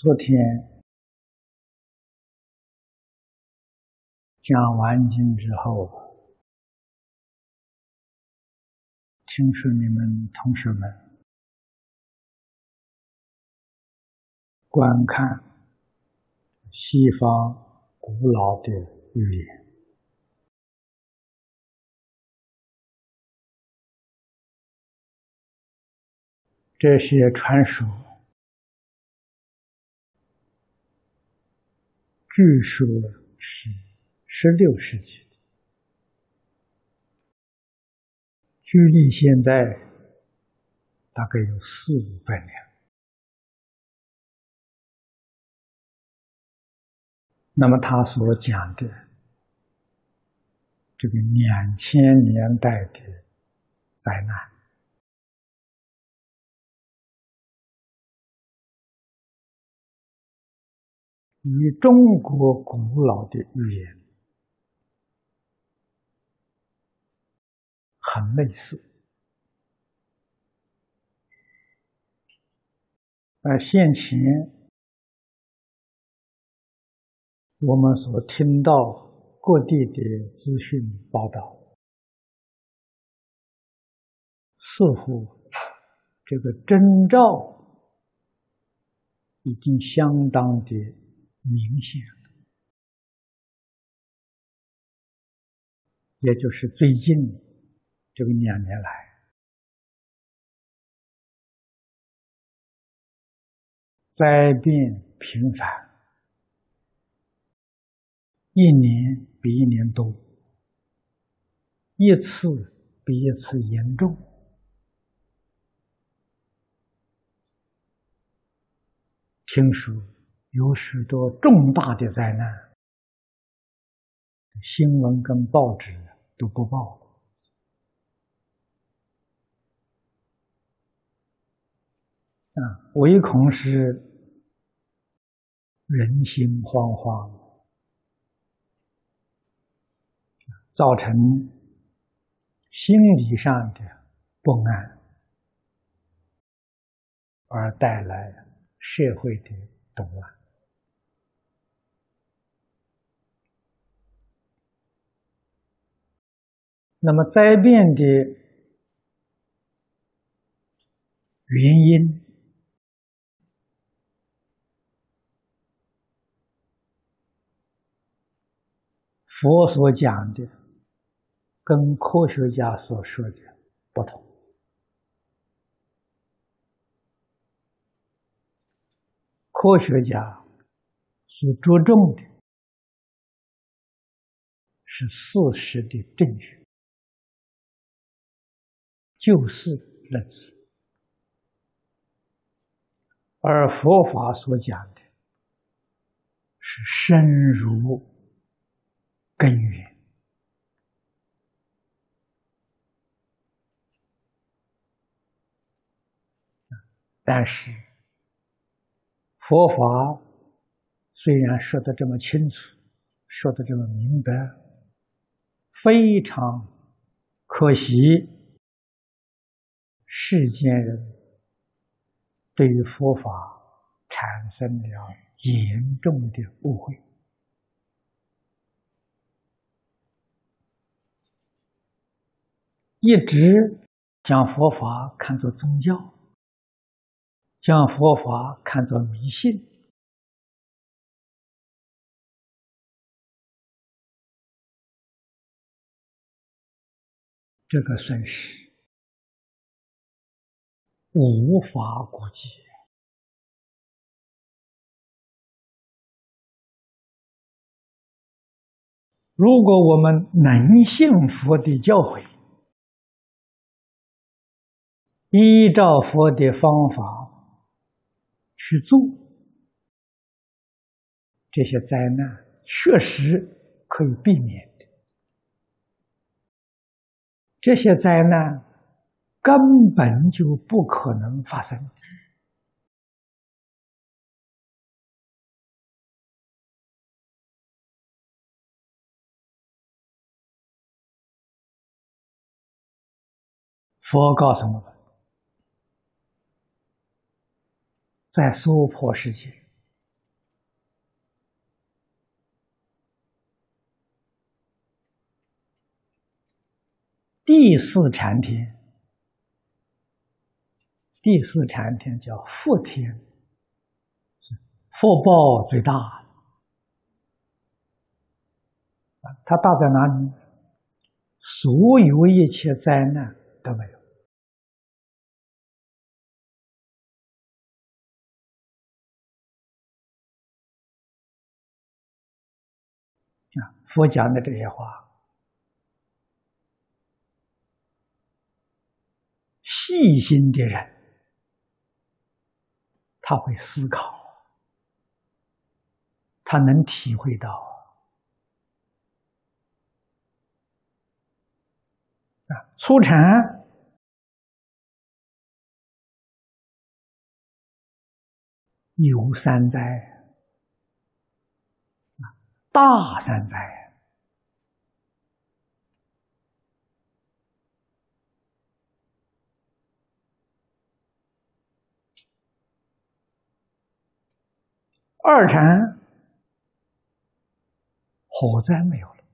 昨天讲完经之后，听说你们同学们观看西方古老的语言。这些传说，据说是十六世纪的，距离现在大概有四五百年。那么他所讲的这个两千年代的灾难。与中国古老的语言很类似，而现前我们所听到各地的资讯报道，似乎这个征兆已经相当的。明显，也就是最近这个两年来，灾变频繁，一年比一年多，一次比一次严重，听说。有许多重大的灾难，新闻跟报纸都不报，啊，唯恐是人心惶惶，造成心理上的不安，而带来社会的动乱。那么灾变的原因，佛所讲的跟科学家所说的不同。科学家所着重的是事实的证据。就是认识，而佛法所讲的是深入根源。但是佛法虽然说的这么清楚，说的这么明白，非常可惜。世间人对于佛法产生了严重的误会，一直将佛法看作宗教，将佛法看作迷信，这个损失。无法估计。如果我们能信佛的教诲，依照佛的方法去做，这些灾难确实可以避免的。这些灾难。根本就不可能发生。佛告诉我们。在娑婆世界。第四禅天。第四禅天叫福天，福报最大啊！它大在哪里？所有一切灾难都没有啊！佛讲的这些话。细心的人，他会思考，他能体会到啊，初禅有三灾，大三灾。二禅火灾没有了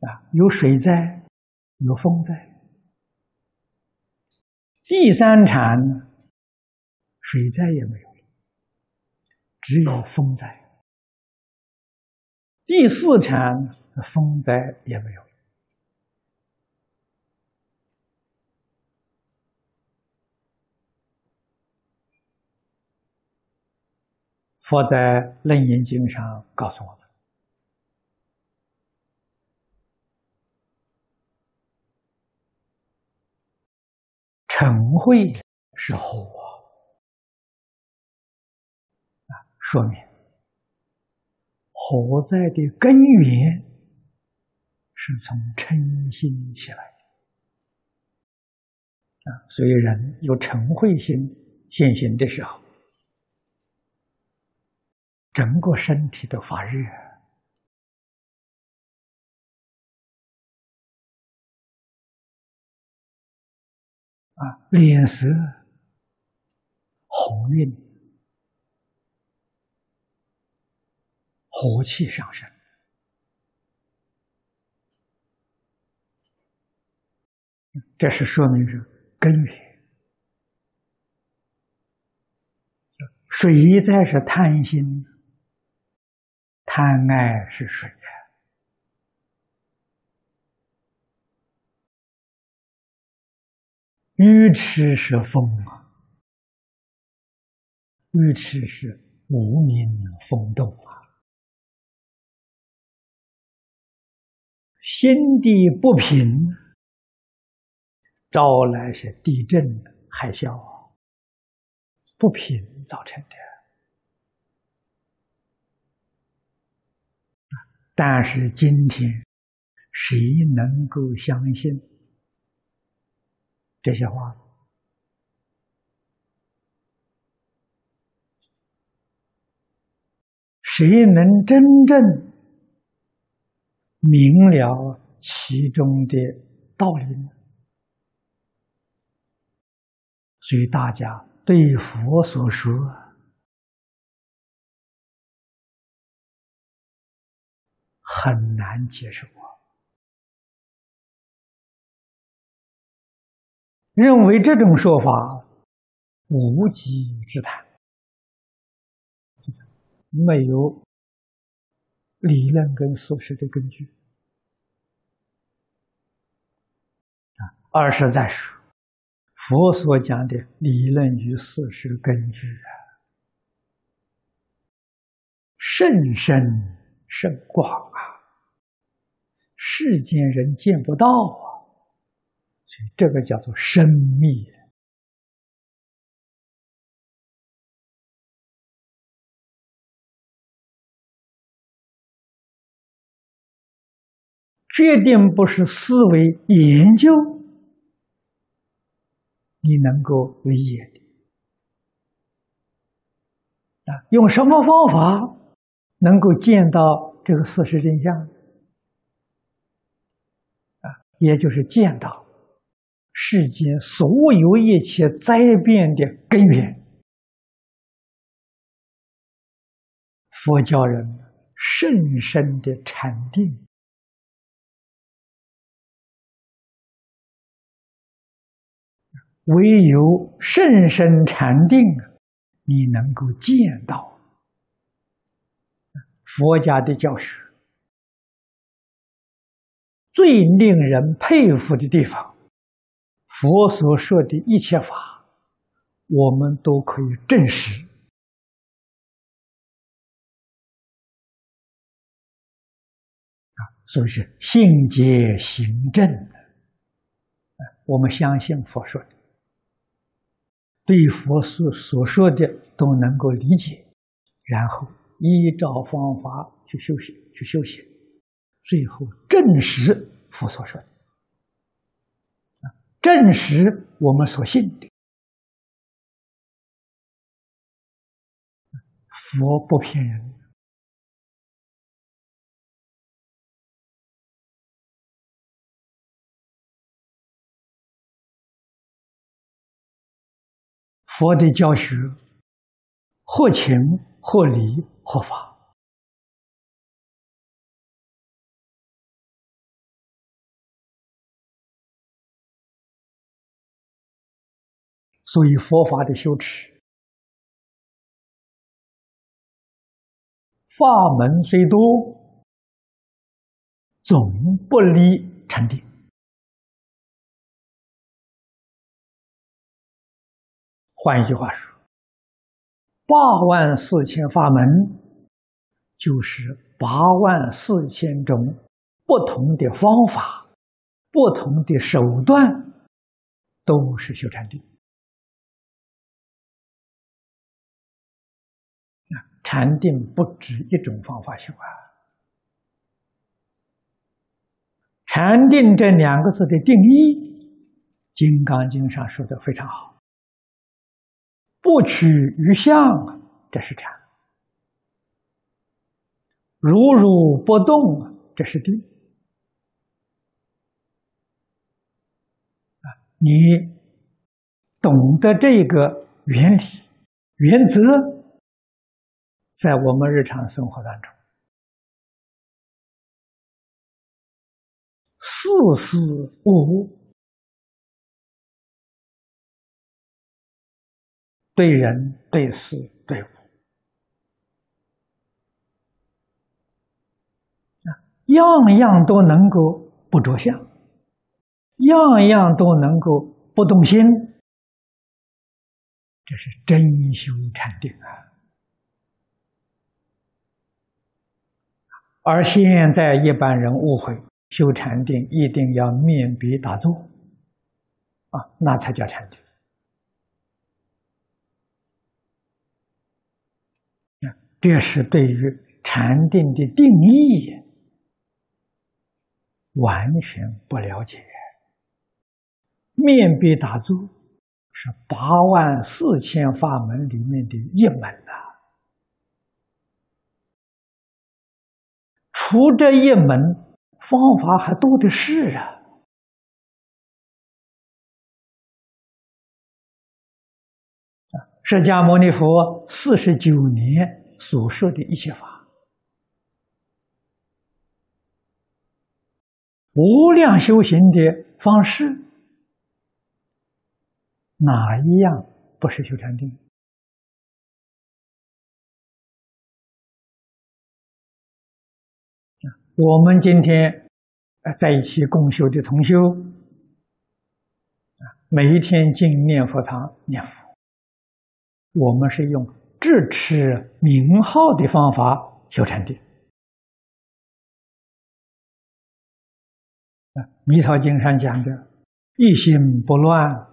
啊，有水灾，有风灾。第三禅水灾也没有了，只有风灾。第四禅风灾也没有。佛在《楞严经》上告诉我们：“嗔恚是火啊，说明火灾的根源是从嗔心起来的啊。所以，人有嗔恚心现行的时候。”整个身体都发热啊，脸色红晕，火气上升，这是说明是根源。水在是贪心。贪爱是水。呀，愚痴是风啊，愚痴是无名风动啊，心地不平，招来些地震、海啸，不平造成的。但是今天，谁能够相信这些话？谁能真正明了其中的道理呢？所以大家对佛所说。很难接受啊！认为这种说法无稽之谈，没有理论跟事实的根据啊。二是在说佛所讲的理论与事实根据啊，甚深甚广啊。世间人见不到啊，所以这个叫做生密，决定不是思维研究你能够理解的啊。用什么方法能够见到这个事实真相，啊，也就是见到世间所有一切灾变的根源。佛教人甚深的禅定。唯有甚深禅定，你能够见到佛家的教学最令人佩服的地方。佛所说的一切法，我们都可以证实啊，所以是信解行证。我们相信佛说的，对佛所所说的都能够理解，然后依照方法去修行，去修行，最后证实佛所说的，啊证实我们所信的。佛不骗人。佛的教学，或情或理或法，所以佛法的修持，法门虽多，总不离禅定。换一句话说，八万四千法门，就是八万四千种不同的方法、不同的手段，都是修禅定。啊禅定不止一种方法修啊。禅定这两个字的定义，《金刚经》上说的非常好。不取于相，这是禅；如如不动，这是定。啊，你懂得这个原理、原则，在我们日常生活当中，事事无误。对人、对事、对物，啊，样样都能够不着相，样样都能够不动心，这是真修禅定啊！而现在一般人误会，修禅定一定要面壁打坐，啊，那才叫禅定。这是对于禅定的定义完全不了解。面壁打坐是八万四千法门里面的一门呐，除这一门方法还多的是啊。释迦牟尼佛四十九年。所说的一切法，无量修行的方式，哪一样不是修禅定？我们今天在一起共修的同修，每一天进念佛堂念佛，我们是用。智持名号的方法修禅定弥陀经》上讲的“一心不乱，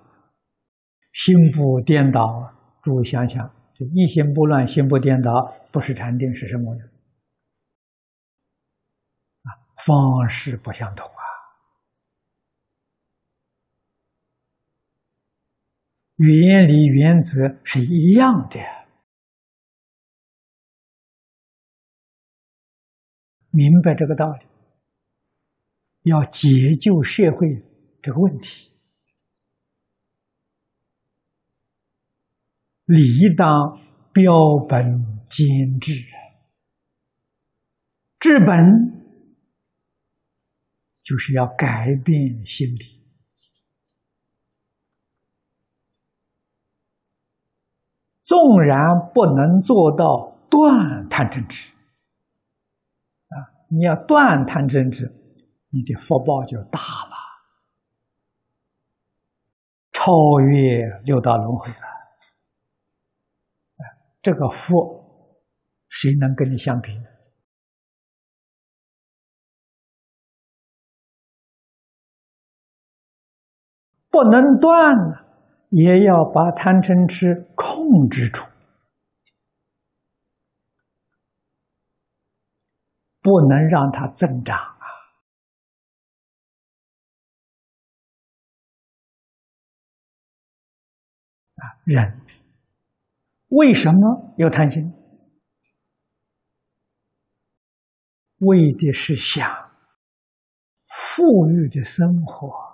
心不颠倒”。诸位想想，这一心不乱，心不颠倒，不是禅定是什么呢？啊，方式不相同啊，原理原则是一样的。明白这个道理，要解救社会这个问题，理当标本兼治，治本就是要改变心理，纵然不能做到断贪嗔痴，啊，你要断贪嗔痴，你的福报就大了，超越六道轮回了。这个福，谁能跟你相比呢？不能断了也要把贪嗔痴控制住，不能让它增长啊！人为什么要贪心？为的是想富裕的生活。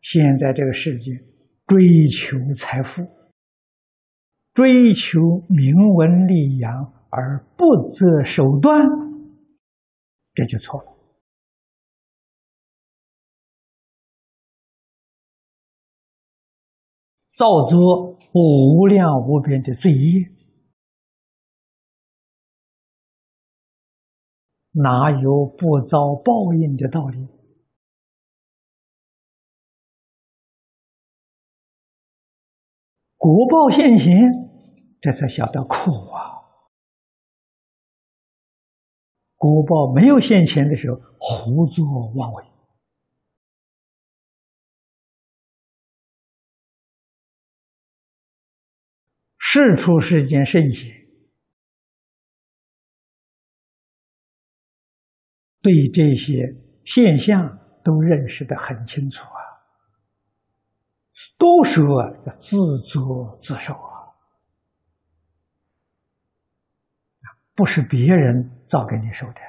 现在这个世界，追求财富、追求名闻利养而不择手段，这就错了。造作无量无边的罪业，哪有不遭报应的道理？果报现前，这才晓得苦啊！果报没有现前的时候，胡作妄为。事出世间圣贤，对这些现象都认识的很清楚啊。都说要自作自受啊，不是别人造给你受的，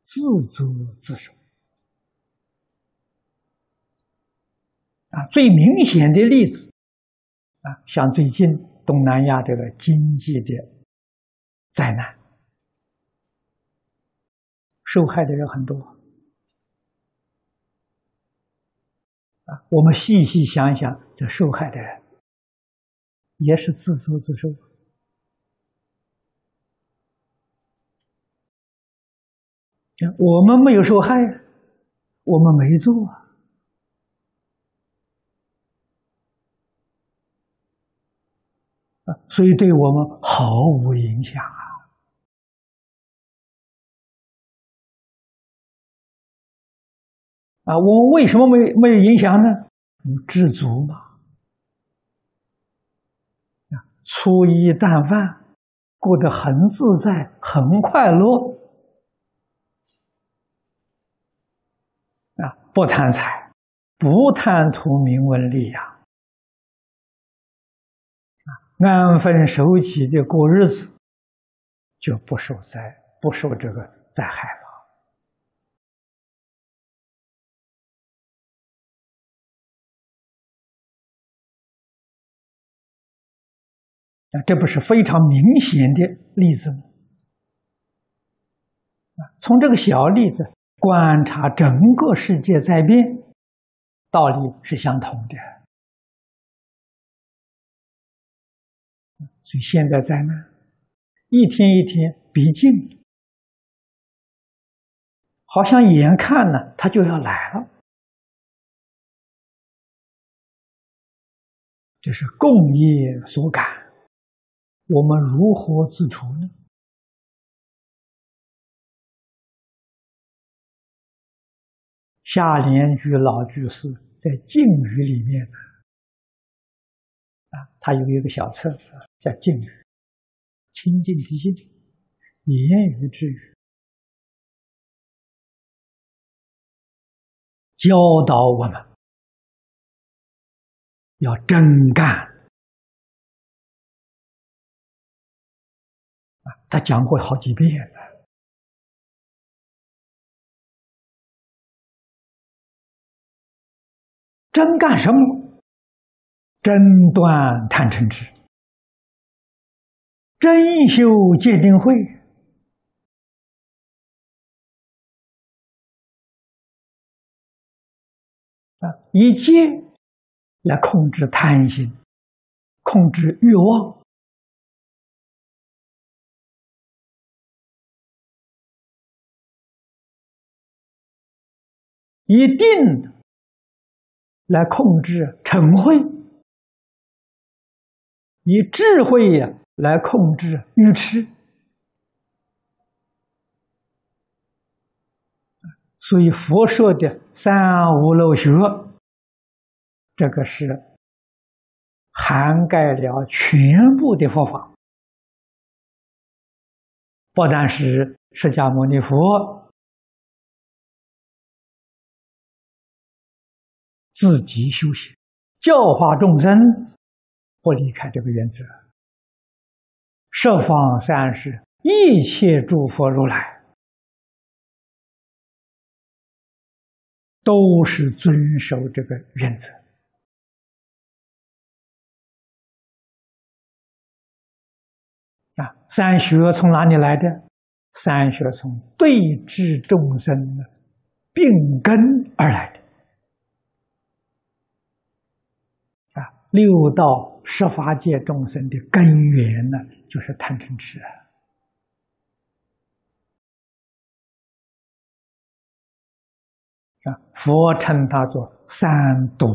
自作自受啊。最明显的例子啊，像最近东南亚这个经济的灾难，受害的人很多。啊，我们细细想一想，这受害的人也是自作自受。我们没有受害，我们没做啊，所以对我们毫无影响啊。啊，我们为什么没没有影响呢？知足嘛。啊，粗衣淡饭，过得很自在，很快乐。啊，不贪财，不贪图名闻利养，啊，安分守己的过日子，就不受灾，不受这个灾害了。啊，这不是非常明显的例子吗？啊，从这个小例子观察整个世界在变，道理是相同的。所以现在灾难一天一天逼近，好像眼看呢，它就要来了。这是共业所感。我们如何自处呢？下联居老居士在《静语》里面啊，他有一个小册子叫《静语》，清净的静，言语之语，教导我们要真干。他讲过好几遍了，真干什么？真断贪嗔痴，真修戒定慧，啊，以戒来控制贪心，控制欲望，一定来控制嗔恚。以智慧呀来控制愚痴，所以佛说的三无漏学，这个是涵盖了全部的佛法，不但是释迦牟尼佛自己修行，教化众生。不离开这个原则，十方三世一切诸佛如来都是遵守这个原则啊。三学从哪里来的？三学从对治众生的病根而来的啊。六道。十法界众生的根源呢，就是贪嗔痴啊！佛称它做三毒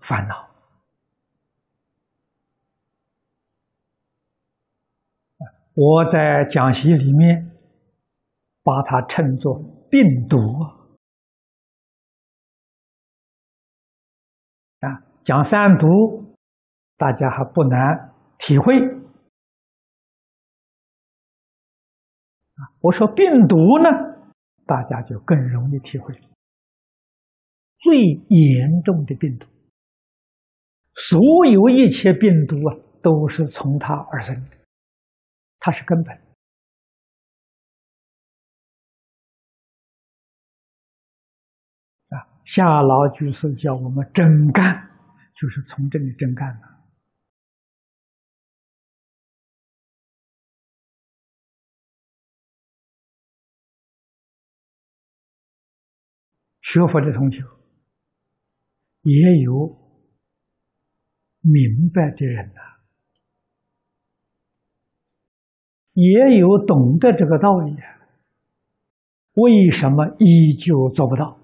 烦恼我在讲习里面把它称作病毒啊，讲三毒。大家还不难体会啊！我说病毒呢，大家就更容易体会。最严重的病毒，所有一切病毒啊，都是从它而生的，它是根本啊！夏老居士叫我们真干，就是从这里真干的。学佛的同学，也有明白的人呐，也有懂得这个道理，为什么依旧做不到？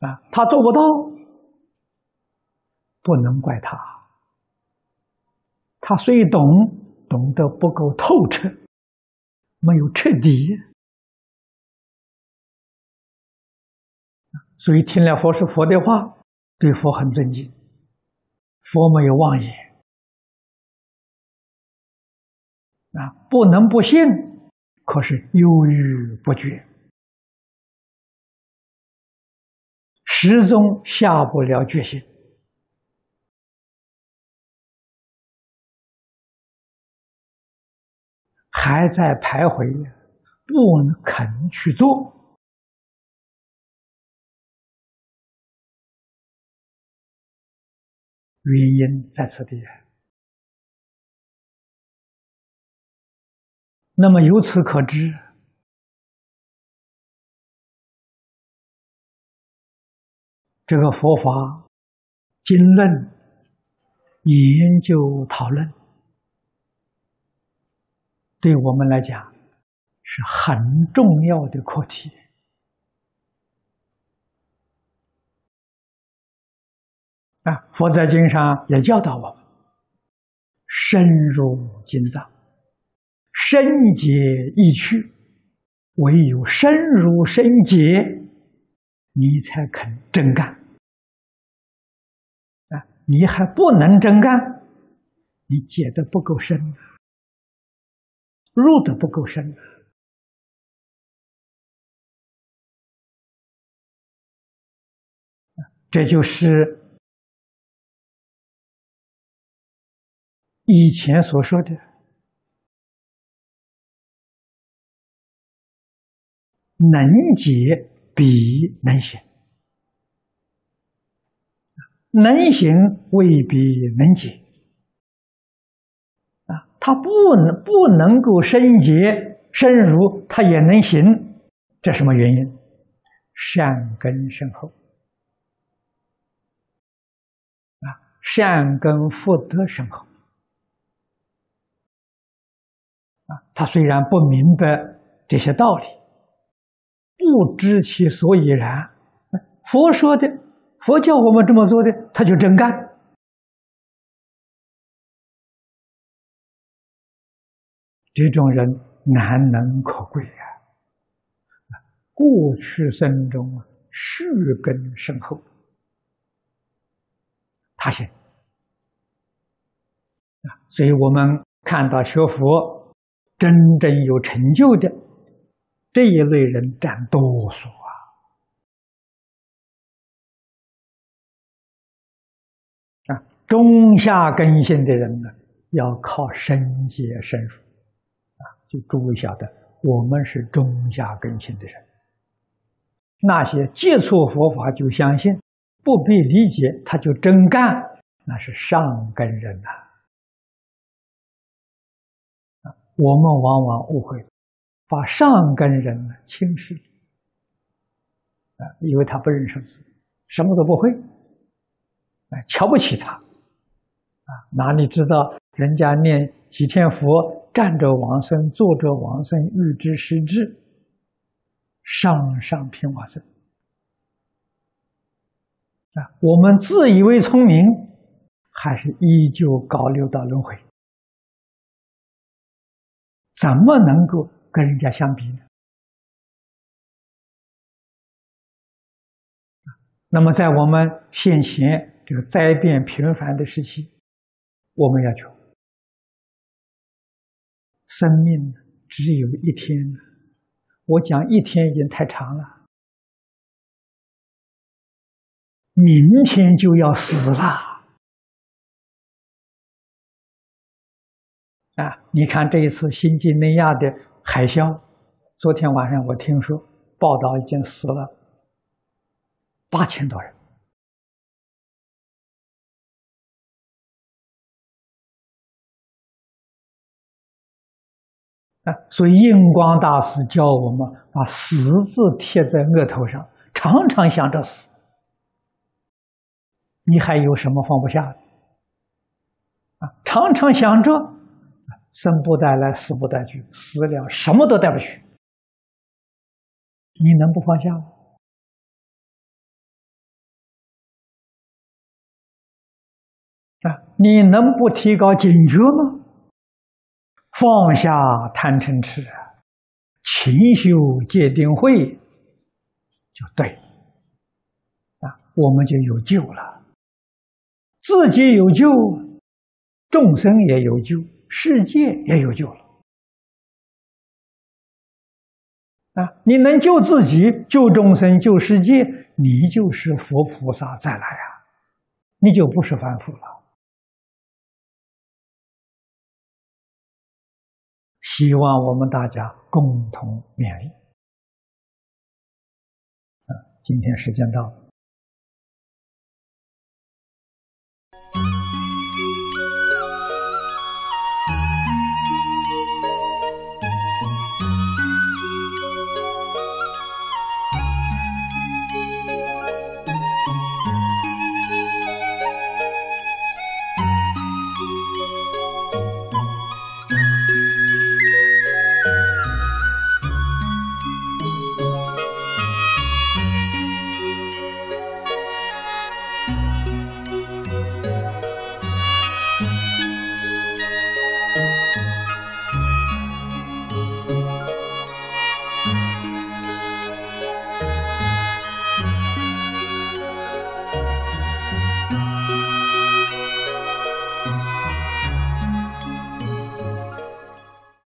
啊，他做不到，不能怪他，他虽懂，懂得不够透彻。没有彻底，所以听了佛是佛的话，对佛很尊敬。佛没有妄言啊，不能不信，可是犹豫不决，始终下不了决心。还在徘徊，不肯去做，原因在此地。那么由此可知，这个佛法经论研究讨论。对我们来讲是很重要的课题啊！佛在经上也教导我们：深入经藏，深解意趣。唯有深入深解，你才肯真干啊！你还不能真干，你解的不够深。入的不够深，这就是以前所说的“能解比能行”，能行未必能解。他不能不能够生结深入，他也能行，这什么原因？善根深厚啊，善根福德深厚啊。他虽然不明白这些道理，不知其所以然，佛说的，佛教我们这么做的，他就真干。这种人难能可贵呀！过去生中啊，树根深厚，他行啊，所以我们看到学佛真正有成就的这一类人占多数啊啊，中下根性的人呢，要靠深解深入。就诸位晓得，我们是中下根性的人。那些接触佛法就相信，不必理解他就真干，那是上根人呐。我们往往误会，把上根人轻视，啊，因为他不认识字，什么都不会，啊，瞧不起他，啊，哪里知道人家念几天佛？站着往生，坐着往生，欲知实知，上上品往生啊！我们自以为聪明，还是依旧搞六道轮回，怎么能够跟人家相比呢？那么，在我们现前这个灾变频繁的时期，我们要求。生命只有一天我讲一天已经太长了，明天就要死了啊！你看这一次新几内亚的海啸，昨天晚上我听说报道已经死了八千多人。啊，所以印光大师教我们把死字贴在额头上，常常想着死。你还有什么放不下的？啊，常常想着生不带来，死不带去，死了什么都带不去，你能不放下吗？啊，你能不提高警觉吗？放下贪嗔痴，勤修戒定慧，就对啊，我们就有救了。自己有救，众生也有救，世界也有救了。啊，你能救自己、救众生、救世界，你就是佛菩萨再来啊，你就不是凡夫了。希望我们大家共同勉励。啊，今天时间到了。